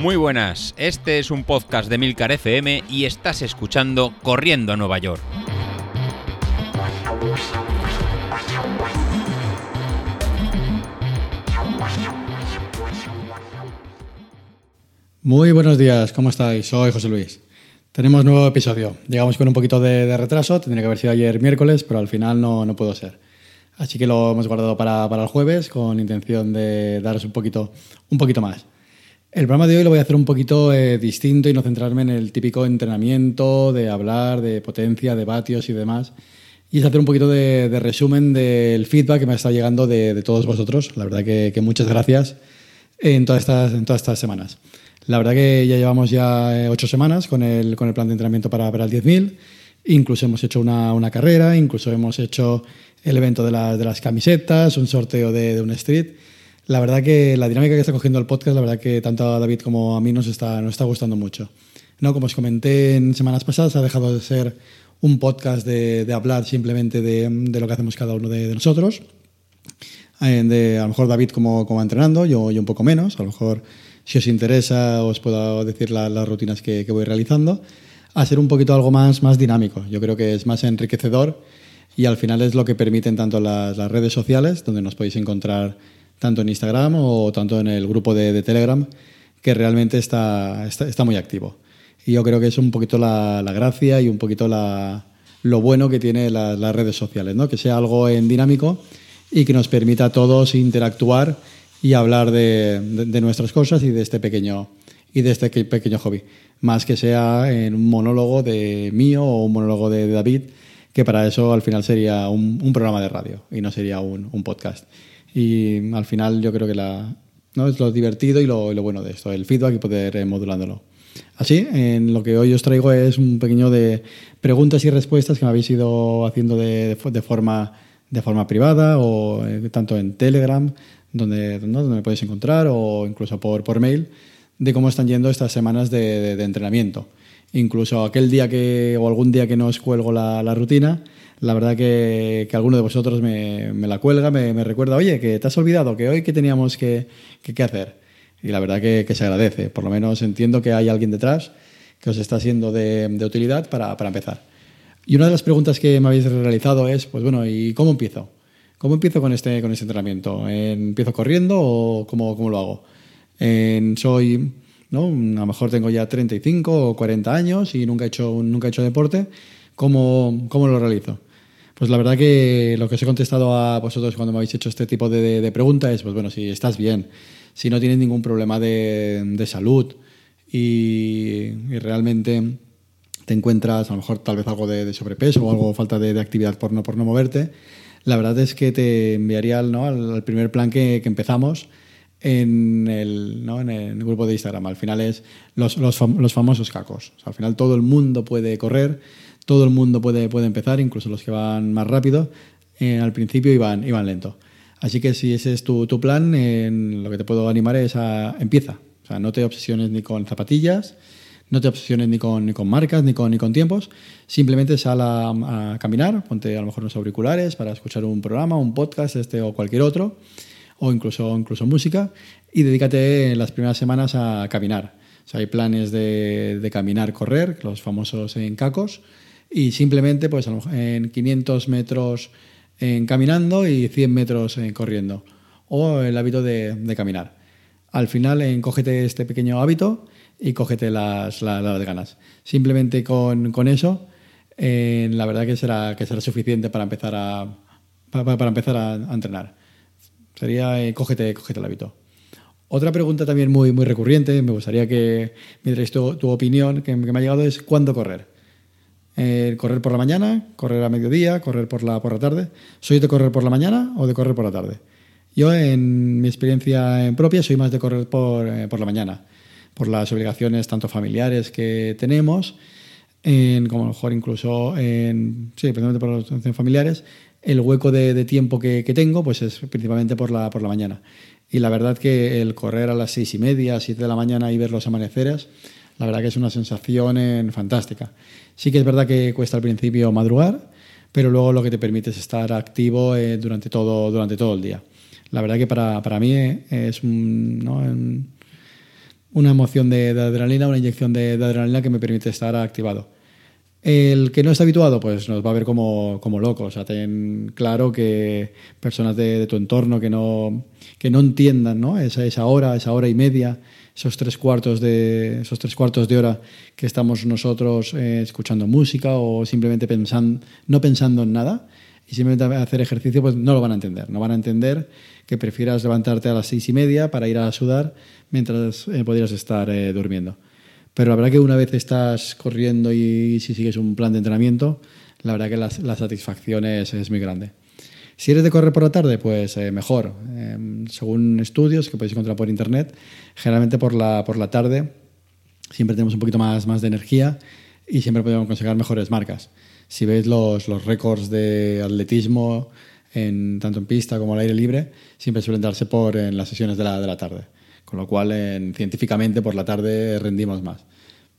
Muy buenas, este es un podcast de Milcar FM y estás escuchando Corriendo a Nueva York. Muy buenos días, ¿cómo estáis? Soy José Luis. Tenemos nuevo episodio. Llegamos con un poquito de, retraso, tendría que haber sido ayer miércoles, pero al final no, no pudo ser. Así que lo hemos guardado para, para, el jueves con intención de daros un poquito, un poquito más. El programa de hoy lo voy a hacer un poquito eh, distinto y no centrarme en el típico entrenamiento de hablar de potencia, de vatios y demás. Y es hacer un poquito de, resumen del feedback que me ha estado llegando de, todos vosotros. La verdad que, que, muchas gracias en todas, estas, en todas estas semanas. La verdad que ya llevamos ya eh, ocho semanas con el, con el plan de entrenamiento para, para el 10.000. Incluso hemos hecho una, una, carrera, incluso hemos hecho el evento de, la, de las camisetas, un sorteo de, de un street. La verdad que la dinámica que está cogiendo el podcast, la verdad que tanto a David como a mí nos está, nos está gustando mucho. No, como os comenté en semanas pasadas, ha dejado de ser un podcast de, de hablar simplemente de, de, lo que hacemos cada uno de, nosotros. Eh, de, a lo mejor David como, como entrenando, yo, un poco menos. A lo mejor si os interesa os puedo decir la, las rutinas que, que, voy realizando. A ser un poquito algo más, más dinámico. Yo creo que es más enriquecedor y al final es lo que permiten tanto las, las redes sociales, donde nos podéis encontrar tanto en Instagram o tanto en el grupo de, Telegram, que realmente está, está, muy activo. Y yo creo que es un poquito la, la gracia y un poquito la, lo bueno que tiene la, las redes sociales, ¿no? que sea algo en dinámico y que nos permita a todos interactuar y hablar de, de, nuestras cosas y de este pequeño y de este pequeño hobby, más que sea en un monólogo de mío o un monólogo de, David, que para eso al final sería un, programa de radio y no sería un podcast. Y al final yo creo que la, ¿no? es lo divertido y lo, lo, bueno de esto, el feedback y poder eh, modulándolo. Así, en lo que hoy os traigo es un pequeño de preguntas y respuestas que me habéis ido haciendo de, de forma, de forma privada o eh, tanto en Telegram, donde, donde me podéis encontrar, o incluso por, por mail, de cómo están yendo estas semanas de, de, de entrenamiento. Incluso aquel día que, o algún día que no os cuelgo la, la rutina, la verdad que, que alguno de vosotros me, me la cuelga, me, me, recuerda, oye, que te has olvidado, que hoy que teníamos que, que, hacer. Y la verdad que, se agradece. Por lo menos entiendo que hay alguien detrás que os está siendo de, de utilidad para, para, empezar. Y una de las preguntas que me habéis realizado es, pues bueno, ¿y cómo empiezo? ¿Cómo empiezo con este, con este entrenamiento? ¿Empiezo corriendo o cómo, cómo lo hago? Soy, ¿no? a lo mejor tengo ya 35 o 40 años y nunca he hecho, nunca he hecho deporte. ¿Cómo, cómo lo realizo? Pues la verdad que lo que os he contestado a vosotros cuando me habéis hecho este tipo de, de, de pregunta es, pues bueno, si estás bien, si no tienes ningún problema de, salud y, realmente te encuentras a lo mejor tal vez algo de, sobrepeso o algo falta de, actividad por no, por no moverte, la verdad es que te enviaría ¿no? al, primer plan que, empezamos en el, ¿no? en el, grupo de Instagram. Al final es los, los, fam los famosos cacos. Al final todo el mundo puede correr todo el mundo puede, puede empezar, incluso los que van más rápido, eh, al principio iban, iban lento. Así que si ese es tu, tu plan, lo que te puedo animar es a empieza. O sea, no te obsesiones ni con zapatillas, no te obsesiones ni con, ni con marcas, ni con, ni con tiempos. Simplemente sal a, a, caminar, ponte a lo mejor unos auriculares para escuchar un programa, un podcast este o cualquier otro, o incluso, incluso música, y dedícate en las primeras semanas a caminar. O sea, hay planes de, de caminar, correr, los famosos en cacos, y simplemente pues en 500 metros en caminando y 100 metros en corriendo o el hábito de, caminar. Al final en, cógete este pequeño hábito y cógete las, ganas. Simplemente con, con eso eh, la verdad que será, que será suficiente para empezar a, para, empezar a, entrenar. Sería eh, cógete, cógete el hábito. Otra pregunta también muy, muy recurriente, me gustaría que me dierais tu, tu opinión, que, que me ha llegado, es ¿cuándo correr? Correr por la mañana, correr a mediodía, correr por la, por la tarde. ¿Soy de correr por la mañana o de correr por la tarde? Yo, en mi experiencia en propia, soy más de correr por, eh, por la mañana, por las obligaciones tanto familiares que tenemos, en, como a lo mejor incluso en, sí, principalmente por las obligaciones familiares, el hueco de, de tiempo que, que, tengo pues es principalmente por la, por la mañana. Y la verdad que el correr a las seis y media, siete de la mañana y ver los amaneceres, la verdad que es una sensación en, fantástica. Sí que es verdad que cuesta al principio madrugar, pero luego lo que te permite es estar activo eh, durante, todo, durante todo el día. La verdad que para, para mí es un, una emoción de, adrenalina, una inyección de, adrenalina que me permite estar activado. El que no está habituado, pues nos va a ver como, como locos. O sea, ten claro que personas de, tu entorno que no, que no entiendan ¿no? Esa, esa hora, esa hora y media, esos tres cuartos de, esos tres cuartos de hora que estamos nosotros eh, escuchando música o simplemente pensando, no pensando en nada y simplemente hacer ejercicio, pues no lo van a entender. No van a entender que prefieras levantarte a las seis y media para ir a sudar mientras eh, podrías estar eh, durmiendo. Pero la verdad que una vez estás corriendo y si sigues un plan de entrenamiento, la verdad que la, satisfacción es, es, muy grande. Si eres de correr por la tarde, pues eh, mejor. Em, según estudios que podéis encontrar por internet, generalmente por la, por la tarde siempre tenemos un poquito más, más de energía y siempre podemos conseguir mejores marcas. Si veis los, los récords de atletismo, en, tanto en pista como al aire libre, siempre suelen darse por en las sesiones de la, de la tarde. Con lo cual, en, científicamente, por la tarde rendimos más.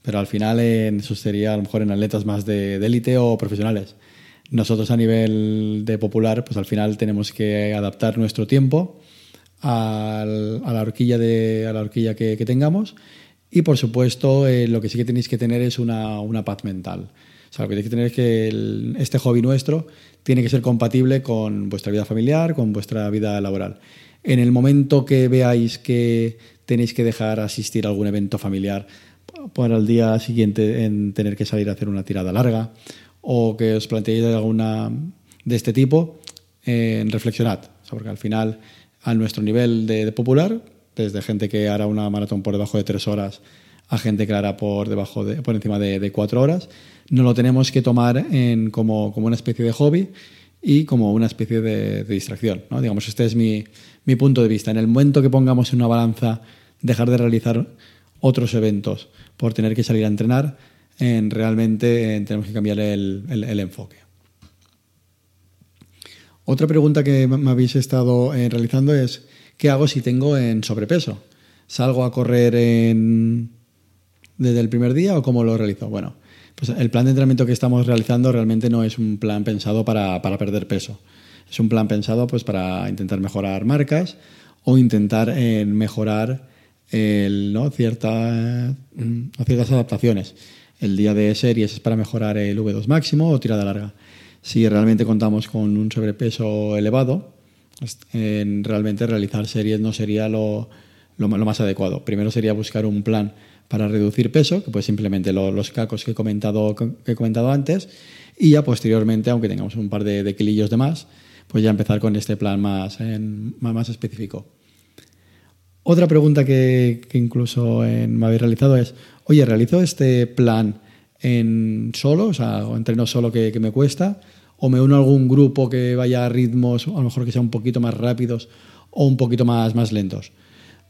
Pero al final, en, eso sería a lo mejor en atletas más de élite o profesionales. Nosotros a nivel de popular, pues al final tenemos que adaptar nuestro tiempo a la horquilla, de, a la horquilla que, tengamos y por supuesto eh, lo que sí que tenéis que tener es una, una paz mental. O sea, lo que tenéis que tener es que este hobby nuestro tiene que ser compatible con vuestra vida familiar, con vuestra vida laboral. En el momento que veáis que tenéis que dejar asistir a algún evento familiar para el día siguiente en tener que salir a hacer una tirada larga o que os planteéis alguna de este tipo, eh, reflexionad, porque al final a nuestro nivel de, popular, desde gente que hará una maratón por debajo de tres horas a gente que hará por, debajo de, por encima de, cuatro horas, no lo tenemos que tomar en, como, como una especie de hobby y como una especie de, distracción. ¿no? Digamos, este es mi, mi, punto de vista. En el momento que pongamos en una balanza dejar de realizar otros eventos por tener que salir a entrenar, en, realmente tenemos que cambiar el, el, enfoque. Otra pregunta que me habéis estado eh, realizando es, ¿qué hago si tengo en sobrepeso? ¿Salgo a correr en, desde el primer día o cómo lo realizo? Bueno, pues el plan de entrenamiento que estamos realizando realmente no es un plan pensado para, perder peso. Es un plan pensado pues, para intentar mejorar marcas o intentar eh, mejorar ¿no? Cierta, mm, ciertas adaptaciones. El día de series es para mejorar el V2 máximo o tirada larga. Si realmente contamos con un sobrepeso elevado, realmente realizar series no sería lo, lo, más adecuado. Primero sería buscar un plan para reducir peso, que pues simplemente los cacos que he, comentado, que he comentado antes, y ya posteriormente, aunque tengamos un par de, de kilillos de más, pues ya empezar con este plan más, más específico. Otra pregunta que, incluso me habéis realizado es, oye, ¿realizo este plan en solo, o sea, entreno solo que, me cuesta, o me uno a algún grupo que vaya a ritmos, a lo mejor que sea un poquito más rápidos o un poquito más, lentos?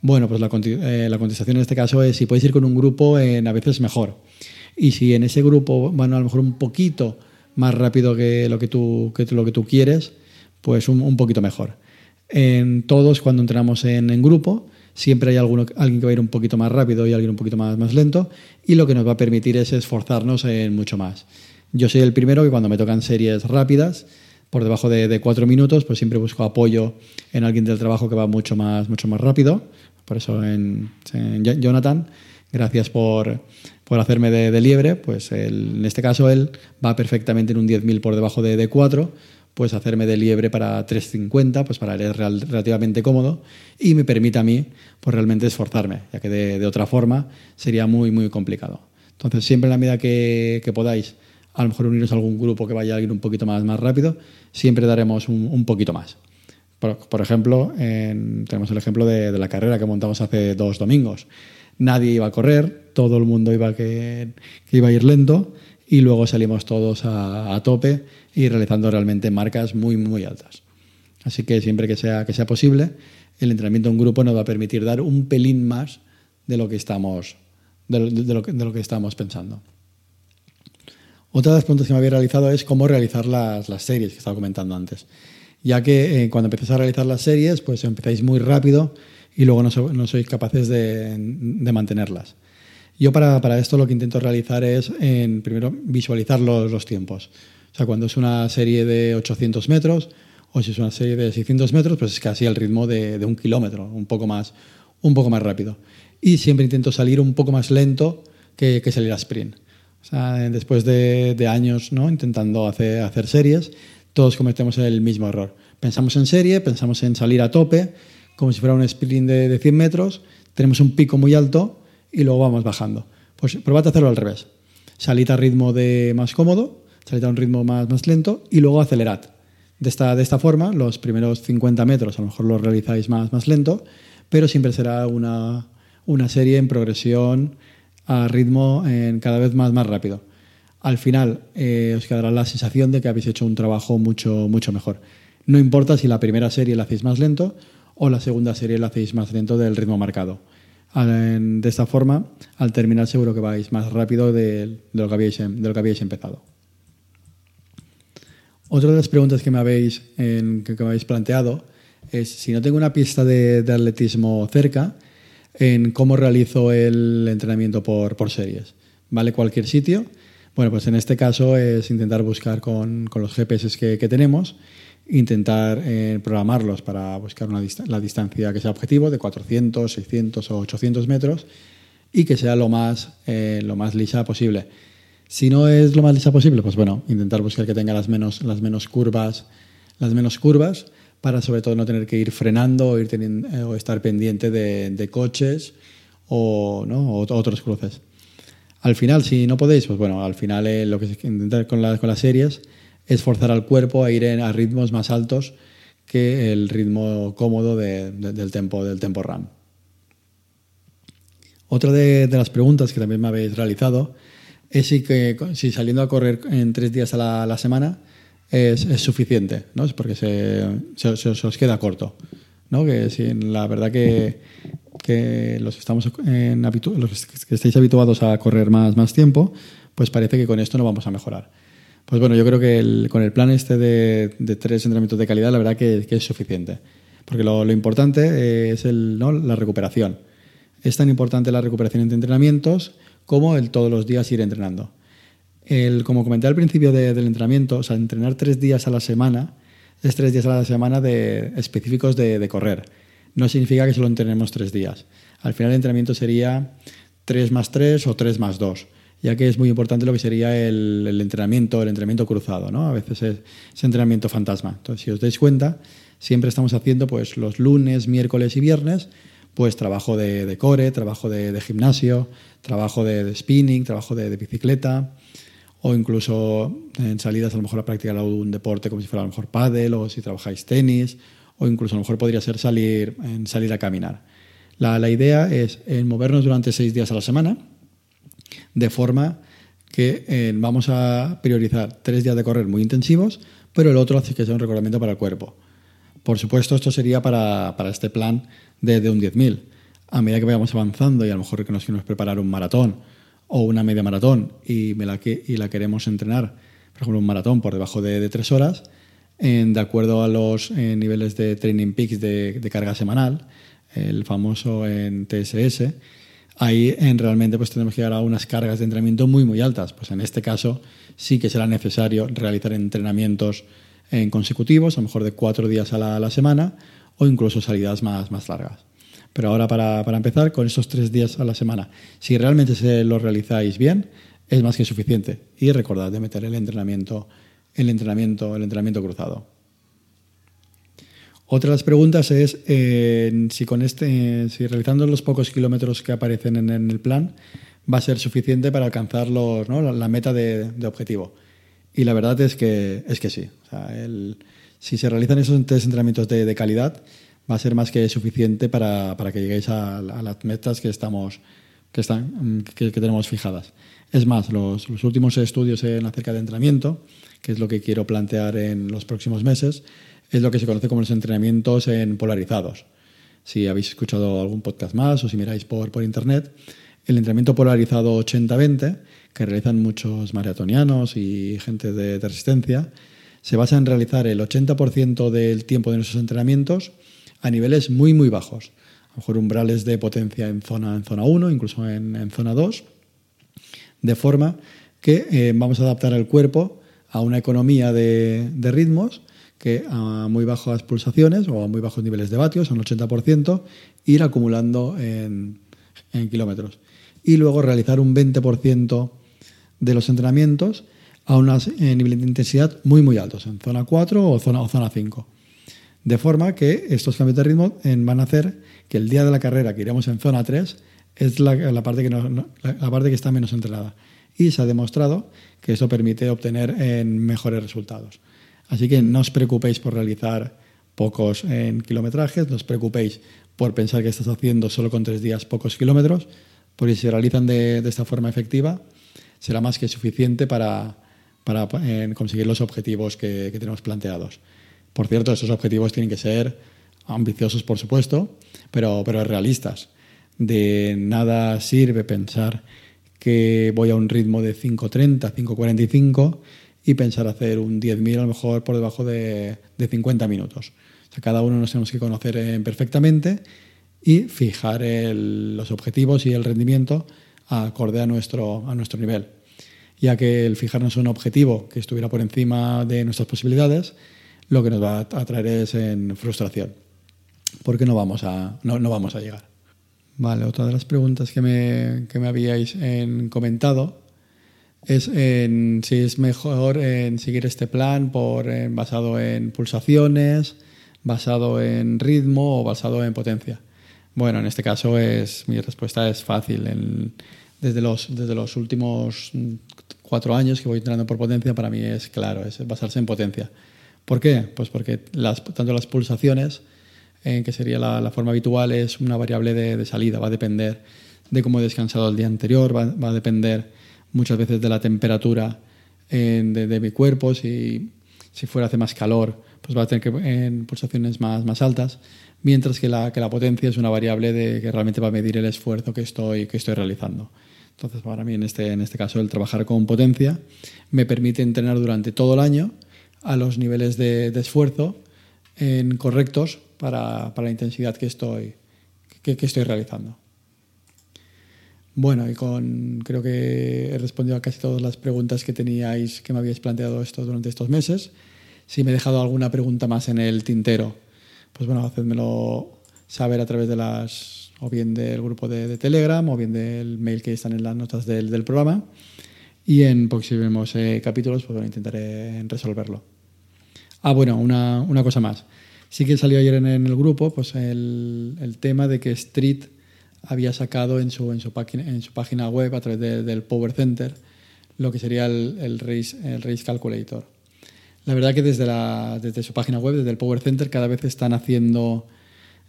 Bueno, pues eh, la, contestación en este caso es si puedes ir con un grupo, en, a veces mejor. Y si en ese grupo van a lo mejor un poquito más rápido que lo que tú, quieres, pues un, poquito mejor. En todos, cuando entramos en, grupo, siempre hay alguno, alguien que va a ir un poquito más rápido y alguien un poquito más, más lento, y lo que nos va a permitir es esforzarnos en mucho más. Yo soy el primero que cuando me tocan series rápidas, por debajo de, de, cuatro minutos, pues siempre busco apoyo en alguien del trabajo que va mucho más, mucho más rápido. Por eso, en, Jonathan, gracias por, hacerme de, liebre, pues en este caso él va perfectamente en un 10.000 por debajo de, 4, pues hacerme de liebre para 3.50, pues para él es relativamente cómodo y me permite a mí pues realmente esforzarme, ya que de, otra forma sería muy, muy complicado. Entonces, siempre en la medida que, podáis, a lo mejor uniros a algún grupo que vaya a ir un poquito más, más rápido, siempre daremos un poquito más. Por, ejemplo, tenemos el ejemplo de, la carrera que montamos hace dos domingos. Nadie iba a correr, todo el mundo iba que, iba a ir lento y luego salimos todos a, tope y realizando realmente marcas muy, muy altas. Así que siempre que sea, que sea posible, el entrenamiento en grupo nos va a permitir dar un pelín más de lo que estamos, de, lo, que, de estamos pensando. Otra de las preguntas que me había realizado es cómo realizar las, las series que estaba comentando antes ya que eh, cuando empecéis a realizar las series, pues empezáis muy rápido y luego no, sois capaces de, mantenerlas. Yo para, esto lo que intento realizar es, en, primero, visualizar los, tiempos. O sea, cuando es una serie de 800 metros o si es una serie de 600 metros, pues es casi el ritmo de, un kilómetro, un poco más, un poco más rápido. Y siempre intento salir un poco más lento que, que salir a sprint. O sea, después de, de años ¿no? intentando hacer, hacer series, todos cometemos el mismo error. Pensamos en serie, pensamos en salir a tope, como si fuera un sprint de, de 100 metros, tenemos un pico muy alto y luego vamos bajando. Pues probad a hacerlo al revés. Salid a ritmo de más cómodo, salid a un ritmo más, más lento y luego acelerad. De esta, de esta forma, los primeros 50 metros a lo mejor los realizáis más, más lento, pero siempre será una, una serie en progresión a ritmo en cada vez más, más rápido. Al final eh, os quedará la sensación de que habéis hecho un trabajo mucho, mucho mejor. No importa si la primera serie la hacéis más lento o la segunda serie la hacéis más lento del ritmo marcado. De esta forma, al terminar seguro que vais más rápido de, lo, que habéis, de lo que habéis empezado. Otra de las preguntas que me habéis, que me habéis planteado es si no tengo una pista de, atletismo cerca, en cómo realizo el entrenamiento por, por, series. ¿Vale? Cualquier sitio. Bueno, pues en este caso es intentar buscar con, con los GPS que tenemos intentar eh, programarlos para buscar una dist la distancia que sea objetivo de 400, 600 o 800 metros y que sea lo más, eh, lo más lisa posible. Si no es lo más lisa posible, pues bueno, intentar buscar que tenga las menos, las menos curvas, las menos curvas para sobre todo no tener que ir frenando o, ir teniendo, eh, o estar pendiente de, de coches o, ¿no? otros cruces. Al final, si no podéis, pues bueno, al final eh, lo que se intentar con, la, con las series es forzar al cuerpo a ir a ritmos más altos que el ritmo cómodo de, de, del, tempo, del tempo RAM. Otra de, de, las preguntas que también me habéis realizado es si, que, si saliendo a correr en tres días a la, semana es, suficiente, ¿no? Es porque se, se, os queda corto. ¿no? Que la verdad que, que los, estamos en los que estáis habituados a correr más, más tiempo, pues parece que con esto no vamos a mejorar. Pues bueno, yo creo que el, con el plan este de, tres entrenamientos de calidad, la verdad que, es suficiente. Porque lo, importante es el, ¿no? la recuperación. Es tan importante la recuperación entre entrenamientos como el todos los días ir entrenando. El, como comenté al principio de, del entrenamiento, o sea, entrenar tres días a la semana es tres días a la semana de, específicos de correr. No significa que solo entrenemos tres días. Al final el entrenamiento sería tres más tres o tres más dos ya que es muy importante lo que sería el, entrenamiento, el entrenamiento cruzado, ¿no? A veces es, entrenamiento fantasma. Entonces, si os dais cuenta, siempre estamos haciendo pues los lunes, miércoles y viernes, pues trabajo de, core, trabajo de, gimnasio, trabajo de, de spinning, trabajo de, bicicleta, o incluso en salidas a lo mejor a practicar algún deporte como si fuera a lo mejor pádel, o si trabajáis tenis, o incluso a lo mejor podría ser salir, en salir a caminar. La, la idea es en movernos durante seis días a la semana, de forma que eh, vamos a priorizar tres días de correr muy intensivos, pero el otro hace que sea un recordamiento para el cuerpo. Por supuesto, esto sería para, para este plan de, de un 10.000. A medida que vayamos avanzando y a lo mejor que nos queremos preparar un maratón o una media maratón y, me la, que, y la queremos entrenar, por ejemplo, un maratón por debajo de, de tres horas, de acuerdo a los eh, niveles de training peaks de, de carga semanal, el famoso en TSS, ahí en realmente pues tenemos que llegar a unas cargas de entrenamiento muy muy altas. Pues en este caso sí que será necesario realizar entrenamientos en consecutivos, a lo mejor de cuatro días a la, semana o incluso salidas más, más largas. Pero ahora para, para, empezar, con esos tres días a la semana, si realmente se lo realizáis bien, es más que suficiente. Y recordad de meter el entrenamiento, el entrenamiento, el entrenamiento cruzado. Otra de las preguntas es eh, si con este, si realizando los pocos kilómetros que aparecen en, el plan va a ser suficiente para alcanzar los, la, meta de, objetivo. Y la verdad es que, es que sí. Si se realizan esos tres entrenamientos de, calidad, va a ser más que suficiente para, para que lleguéis a, las metas que, estamos, que, están, que, tenemos fijadas. Es más, los, los últimos estudios en acerca de entrenamiento, que es lo que quiero plantear en los próximos meses, es lo que se conoce como los entrenamientos en polarizados. Si habéis escuchado algún podcast más o si miráis por, por internet, el entrenamiento polarizado 80-20, que realizan muchos maratonianos y gente de, resistencia, se basa en realizar el 80% del tiempo de nuestros entrenamientos a niveles muy, muy bajos. A lo mejor umbrales de potencia en zona, en zona 1, incluso en, en zona 2, de forma que eh, vamos a adaptar el cuerpo a una economía de, de ritmos que a muy bajas pulsaciones o a muy bajos niveles de vatios, a un 80%, ir acumulando en, kilómetros. Y luego realizar un 20% de los entrenamientos a unos eh, niveles de intensidad muy, muy altos, en zona 4 o zona, o zona 5. De forma que estos cambios de ritmo eh, van a hacer que el día de la carrera que iremos en zona 3 es la, parte, que la parte que está menos entrenada. Y se ha demostrado que eso permite obtener en mejores resultados. Así que no os preocupéis por realizar pocos en kilometrajes, no os preocupéis por pensar que estás haciendo solo con tres días pocos kilómetros, porque si se realizan de, esta forma efectiva, será más que suficiente para, para eh, conseguir los objetivos que, que, tenemos planteados. Por cierto, esos objetivos tienen que ser ambiciosos, por supuesto, pero, pero realistas. De nada sirve pensar que voy a un ritmo de 5.30, 5.45 y pensar hacer un 10.000 a lo mejor por debajo de, de 50 minutos. O sea, cada uno nos tenemos que conocer eh, perfectamente y fijar el, los objetivos y el rendimiento acorde a nuestro, a nuestro nivel. Ya que el fijarnos un objetivo que estuviera por encima de nuestras posibilidades, lo que nos va a traer es en frustración, porque no vamos a, no, no vamos a llegar. Vale, otra de las preguntas que me, que me habíais en comentado es en si es mejor en seguir este plan por, en, basado en pulsaciones, basado en ritmo o basado en potencia. Bueno, en este caso es mi respuesta es fácil. Desde, los, desde los últimos cuatro años que voy entrenando por potencia, para mí es claro, es basarse en potencia. ¿Por qué? Pues porque las, tanto las pulsaciones, eh, que sería la, la, forma habitual, es una variable de, de, salida, va a depender de cómo he descansado el día anterior, va, va a depender muchas veces de la temperatura eh, de, mi cuerpo, si, si fuera hace más calor, pues va a tener que en pulsaciones más, más altas, mientras que la, que la potencia es una variable de, que realmente va a medir el esfuerzo que estoy, que estoy realizando. Entonces, para mí, en este, en este caso, el trabajar con potencia me permite entrenar durante todo el año a los niveles de, esfuerzo en correctos para, para, la intensidad que estoy, que, estoy realizando. Bueno, y con, creo que he respondido a casi todas las preguntas que teníais, que me habíais planteado esto durante estos meses. Si me he dejado alguna pregunta más en el tintero, pues bueno, hacedmelo saber a través de las, o bien del grupo de, Telegram, o bien del mail que están en las notas del, programa. Y en próximos eh, capítulos, pues bueno, intentaré resolverlo. Ah, bueno, una, una, cosa más. Sí que salió ayer en, el grupo pues el, tema de que Street había sacado en su, en su, página, en su página web, a través de, del Power Center, lo que sería el, el, race, el Race Calculator. La verdad que desde, la, desde su página web, desde el Power Center, cada vez están haciendo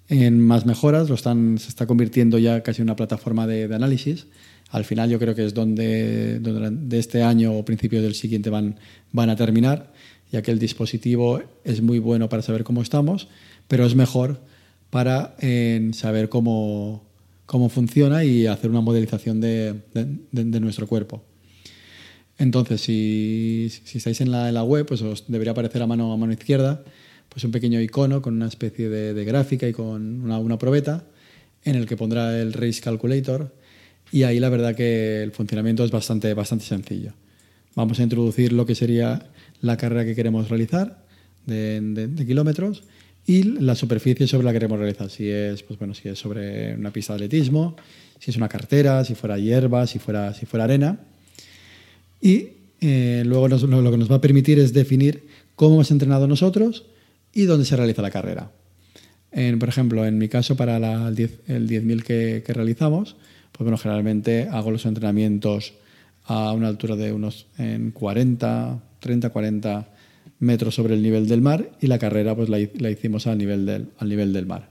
en más mejoras, lo están, se está convirtiendo ya casi en una plataforma de, análisis. Al final yo creo que es donde, donde de este año o principios del siguiente van, van a terminar, ya que el dispositivo es muy bueno para saber cómo estamos, pero es mejor para saber cómo, cómo funciona y hacer una modelización de, nuestro cuerpo. Entonces, si, estáis en la, web, pues os debería aparecer a mano, a mano izquierda pues un pequeño icono con una especie de, gráfica y con una, una, probeta en el que pondrá el Race Calculator y ahí la verdad que el funcionamiento es bastante, bastante sencillo. Vamos a introducir lo que sería la carrera que queremos realizar de kilómetros y la superficie sobre la que queremos realizar. Si es, pues bueno, si es sobre una pista de atletismo, si es una cartera, si fuera hierba, si fuera, si fuera arena y eh, luego lo, que nos va a permitir es definir cómo hemos entrenado nosotros y dónde se realiza la carrera. Por ejemplo, en mi caso, para el 10.000 10 que, que, realizamos, pues bueno, generalmente hago los entrenamientos a una altura de unos en 40, 30, 40 metros sobre el nivel del mar y la carrera pues la, la hicimos al nivel, del, al nivel del mar.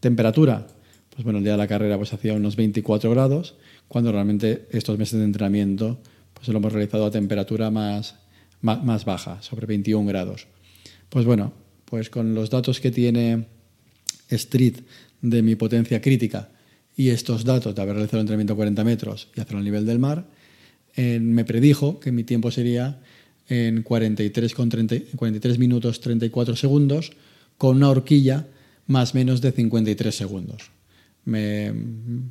Temperatura, pues bueno, el día de la carrera pues hacía unos 24 grados, cuando realmente estos meses de entrenamiento pues lo hemos realizado a temperatura más, más, más, baja, sobre 21 grados. Pues bueno, pues con los datos que tiene Street de mi potencia crítica y estos datos de haber realizado el entrenamiento a 40 metros y hacerlo al nivel del mar, eh, me predijo que mi tiempo sería en 43, con 30, 43 minutos 34 segundos con una horquilla más menos de 53 segundos. Me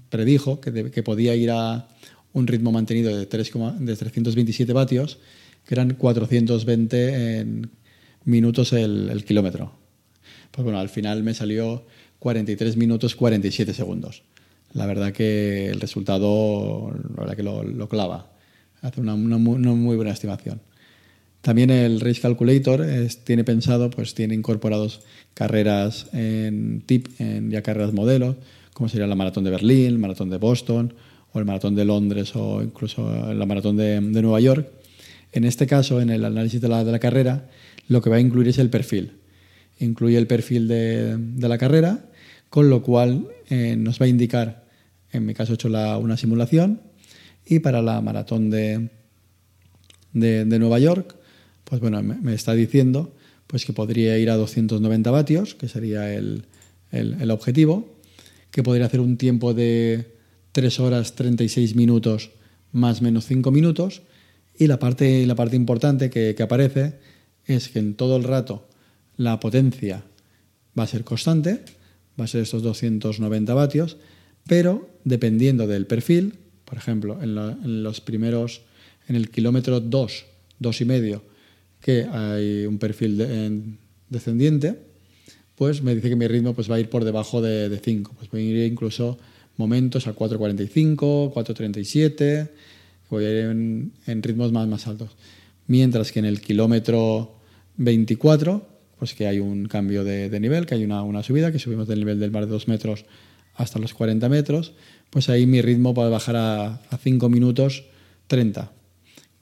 predijo que, que podía ir a un ritmo mantenido de, 3, de 327 vatios, que eran 420 en minutos el, kilómetro. Pues bueno, al final me salió 43 minutos 47 segundos. La verdad que el resultado la verdad que lo, clava. Hace una, muy buena estimación. También el Race Calculator tiene pensado, pues tiene incorporados carreras en tip, en ya carreras modelo, como sería la maratón de Berlín, el maratón de Boston, o el maratón de Londres, o incluso la maratón de, Nueva York. En este caso, en el análisis de la, de la, carrera, lo que va a incluir es el perfil. Incluye el perfil de, de la carrera, con lo cual eh, nos va a indicar, en mi caso he hecho una simulación, y para la maratón de, de Nueva York, pues bueno, me, está diciendo pues que podría ir a 290 vatios, que sería el, el, objetivo, que podría hacer un tiempo de 3 horas 36 minutos más menos 5 minutos, y la parte, la parte importante que, aparece es que en todo el rato la potencia va a ser constante, va a ser estos 290 vatios, pero dependiendo del perfil, por ejemplo, en, los primeros, en el kilómetro 2, 2 y medio, que hay un perfil descendiente, pues me dice que mi ritmo pues, va a ir por debajo de, 5. Pues voy a ir incluso momentos a 4.45, 4.37, voy a ir en, ritmos más, altos. Mientras que en el kilómetro 24, pues que hay un cambio de, nivel, que hay una, una, subida, que subimos del nivel del mar de 2 metros hasta los 40 metros, pues ahí mi ritmo va a bajar a, a 5 minutos 30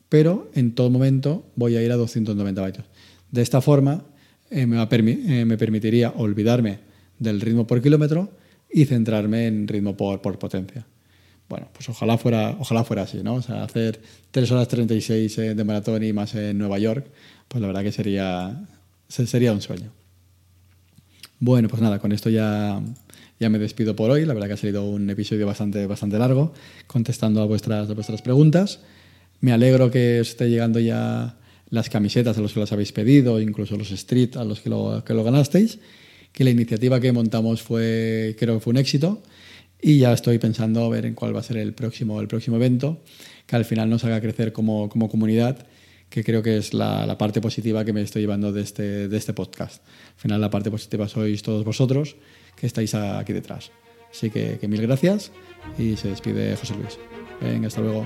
pero en todo momento voy a ir a 290 vatios. De esta forma eh, me, eh, me, permitiría olvidarme del ritmo por kilómetro y centrarme en ritmo por, por, potencia. Bueno, pues ojalá fuera, ojalá fuera así, ¿no? O sea, hacer 3 horas 36 eh, de maratón y más en Nueva York, pues la verdad que sería, sería un sueño. Bueno, pues nada, con esto ya, ya me despido por hoy. La verdad que ha salido un episodio bastante, bastante largo, contestando a vuestras, a vuestras preguntas. Me alegro que os esté llegando ya las camisetas a los que las habéis pedido, incluso los street a los que lo, ganasteis, que la iniciativa que montamos fue, creo que fue un éxito y ya estoy pensando a ver en cuál va a ser el próximo, el próximo evento, que al final nos haga crecer como, como comunidad, que creo que es la, la, parte positiva que me estoy llevando de este, de este podcast. Al final la parte positiva sois todos vosotros que estáis aquí detrás. Así que, que mil gracias y se despide José Luis. Venga, hasta luego.